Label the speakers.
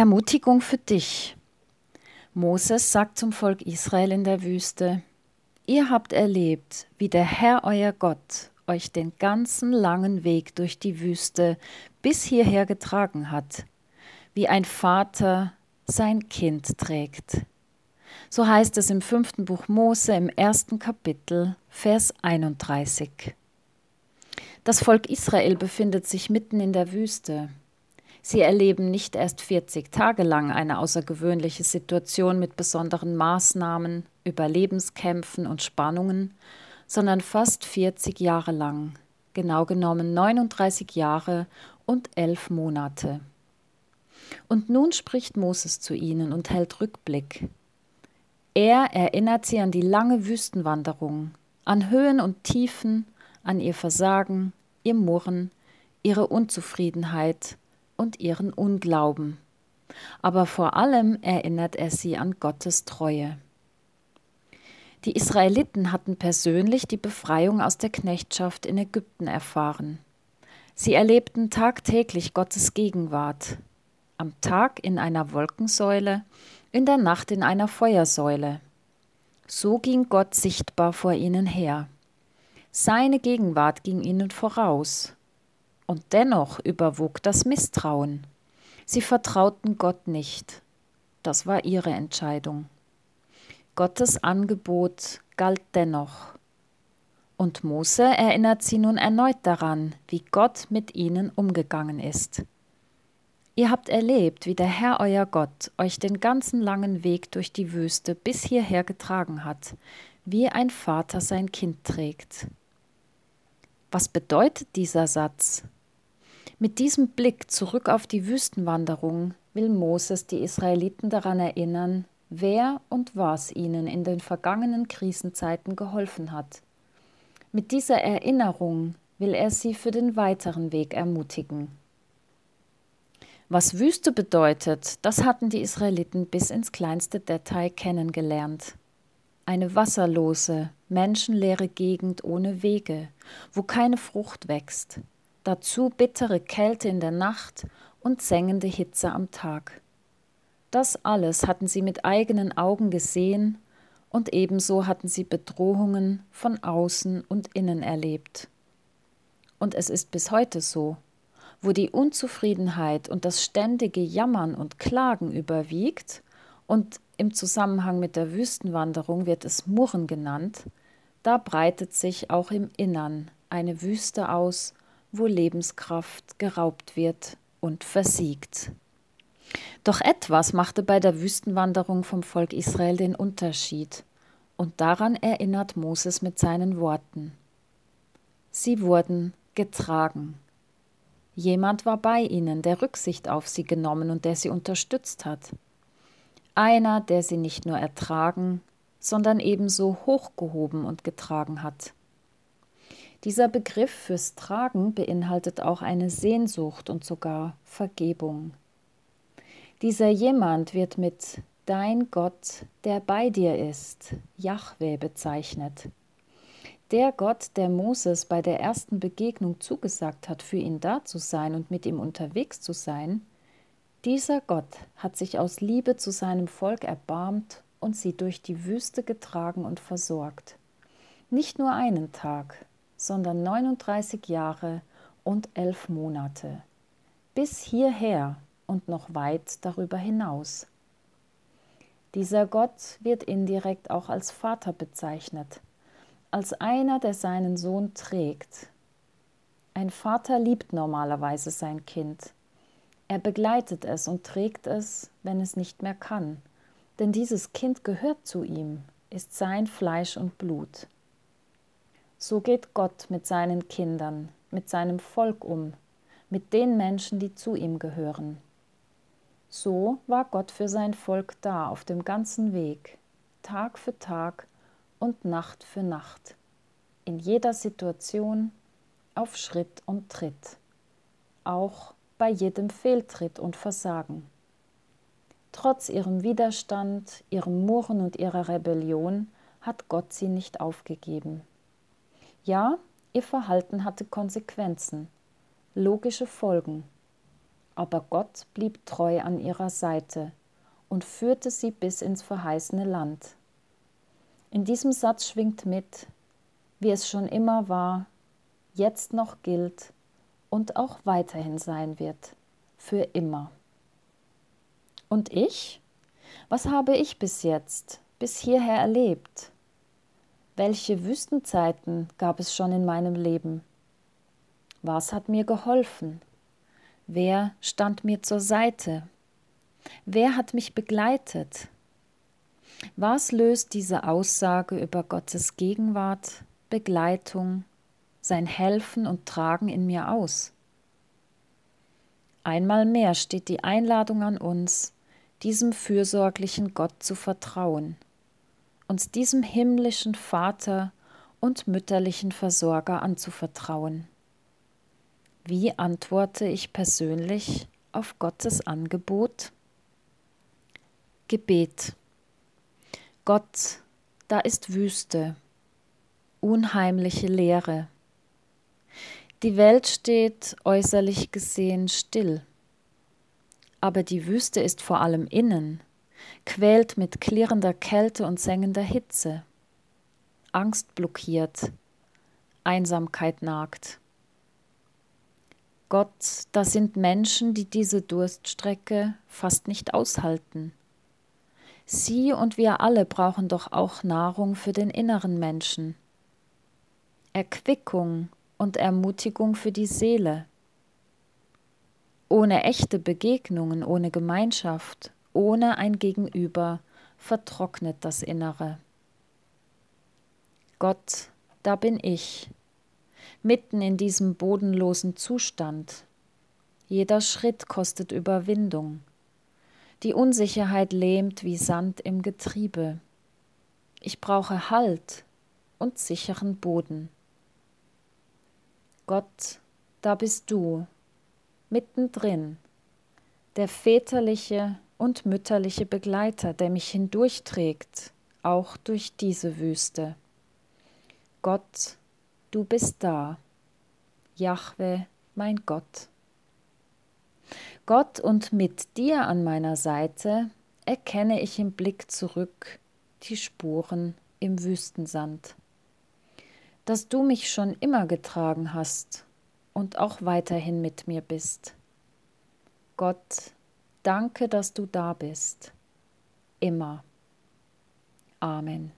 Speaker 1: Ermutigung für dich. Moses sagt zum Volk Israel in der Wüste, Ihr habt erlebt, wie der Herr euer Gott euch den ganzen langen Weg durch die Wüste bis hierher getragen hat, wie ein Vater sein Kind trägt. So heißt es im fünften Buch Mose im ersten Kapitel, Vers 31. Das Volk Israel befindet sich mitten in der Wüste. Sie erleben nicht erst 40 Tage lang eine außergewöhnliche Situation mit besonderen Maßnahmen, Überlebenskämpfen und Spannungen, sondern fast 40 Jahre lang, genau genommen 39 Jahre und elf Monate. Und nun spricht Moses zu ihnen und hält Rückblick. Er erinnert sie an die lange Wüstenwanderung, an Höhen und Tiefen, an ihr Versagen, ihr Murren, ihre Unzufriedenheit und ihren Unglauben. Aber vor allem erinnert er sie an Gottes Treue. Die Israeliten hatten persönlich die Befreiung aus der Knechtschaft in Ägypten erfahren. Sie erlebten tagtäglich Gottes Gegenwart, am Tag in einer Wolkensäule, in der Nacht in einer Feuersäule. So ging Gott sichtbar vor ihnen her. Seine Gegenwart ging ihnen voraus. Und dennoch überwog das Misstrauen. Sie vertrauten Gott nicht. Das war ihre Entscheidung. Gottes Angebot galt dennoch. Und Mose erinnert sie nun erneut daran, wie Gott mit ihnen umgegangen ist. Ihr habt erlebt, wie der Herr euer Gott euch den ganzen langen Weg durch die Wüste bis hierher getragen hat, wie ein Vater sein Kind trägt. Was bedeutet dieser Satz? Mit diesem Blick zurück auf die Wüstenwanderung will Moses die Israeliten daran erinnern, wer und was ihnen in den vergangenen Krisenzeiten geholfen hat. Mit dieser Erinnerung will er sie für den weiteren Weg ermutigen. Was Wüste bedeutet, das hatten die Israeliten bis ins kleinste Detail kennengelernt. Eine wasserlose, menschenleere Gegend ohne Wege, wo keine Frucht wächst. Dazu bittere Kälte in der Nacht und sengende Hitze am Tag. Das alles hatten sie mit eigenen Augen gesehen und ebenso hatten sie Bedrohungen von außen und innen erlebt. Und es ist bis heute so wo die Unzufriedenheit und das ständige Jammern und Klagen überwiegt, und im Zusammenhang mit der Wüstenwanderung wird es Murren genannt, da breitet sich auch im Innern eine Wüste aus, wo Lebenskraft geraubt wird und versiegt. Doch etwas machte bei der Wüstenwanderung vom Volk Israel den Unterschied, und daran erinnert Moses mit seinen Worten. Sie wurden getragen. Jemand war bei ihnen, der Rücksicht auf sie genommen und der sie unterstützt hat. Einer, der sie nicht nur ertragen, sondern ebenso hochgehoben und getragen hat. Dieser Begriff fürs Tragen beinhaltet auch eine Sehnsucht und sogar Vergebung. Dieser jemand wird mit Dein Gott, der bei dir ist, Jahwe bezeichnet der Gott, der Moses bei der ersten Begegnung zugesagt hat, für ihn da zu sein und mit ihm unterwegs zu sein, dieser Gott hat sich aus Liebe zu seinem Volk erbarmt und sie durch die Wüste getragen und versorgt. Nicht nur einen Tag, sondern 39 Jahre und elf Monate. Bis hierher und noch weit darüber hinaus. Dieser Gott wird indirekt auch als Vater bezeichnet, als einer, der seinen Sohn trägt. Ein Vater liebt normalerweise sein Kind. Er begleitet es und trägt es, wenn es nicht mehr kann. Denn dieses Kind gehört zu ihm, ist sein Fleisch und Blut. So geht Gott mit seinen Kindern, mit seinem Volk um, mit den Menschen, die zu ihm gehören. So war Gott für sein Volk da auf dem ganzen Weg, Tag für Tag und Nacht für Nacht, in jeder Situation, auf Schritt und Tritt, auch bei jedem Fehltritt und Versagen. Trotz ihrem Widerstand, ihrem Murren und ihrer Rebellion hat Gott sie nicht aufgegeben. Ja, ihr Verhalten hatte Konsequenzen, logische Folgen. aber Gott blieb treu an ihrer Seite und führte sie bis ins verheißene Land. In diesem Satz schwingt mit, wie es schon immer war, jetzt noch gilt und auch weiterhin sein wird, für immer. Und ich? Was habe ich bis jetzt, bis hierher erlebt? Welche Wüstenzeiten gab es schon in meinem Leben? Was hat mir geholfen? Wer stand mir zur Seite? Wer hat mich begleitet? Was löst diese Aussage über Gottes Gegenwart, Begleitung, sein Helfen und Tragen in mir aus? Einmal mehr steht die Einladung an uns, diesem fürsorglichen Gott zu vertrauen, uns diesem himmlischen Vater und mütterlichen Versorger anzuvertrauen. Wie antworte ich persönlich auf Gottes Angebot? Gebet. Gott, da ist Wüste, unheimliche Leere. Die Welt steht äußerlich gesehen still, aber die Wüste ist vor allem innen, quält mit klirrender Kälte und sengender Hitze. Angst blockiert, Einsamkeit nagt. Gott, das sind Menschen, die diese Durststrecke fast nicht aushalten. Sie und wir alle brauchen doch auch Nahrung für den inneren Menschen. Erquickung und Ermutigung für die Seele. Ohne echte Begegnungen, ohne Gemeinschaft, ohne ein Gegenüber vertrocknet das Innere. Gott, da bin ich, mitten in diesem bodenlosen Zustand. Jeder Schritt kostet Überwindung. Die Unsicherheit lähmt wie Sand im Getriebe. Ich brauche Halt und sicheren Boden. Gott, da bist du, mittendrin, der väterliche und mütterliche Begleiter, der mich hindurchträgt, auch durch diese Wüste. Gott, du bist da, Jahwe, mein Gott. Gott und mit dir an meiner Seite erkenne ich im Blick zurück die Spuren im Wüstensand. Dass du mich schon immer getragen hast und auch weiterhin mit mir bist. Gott, danke, dass du da bist. Immer. Amen.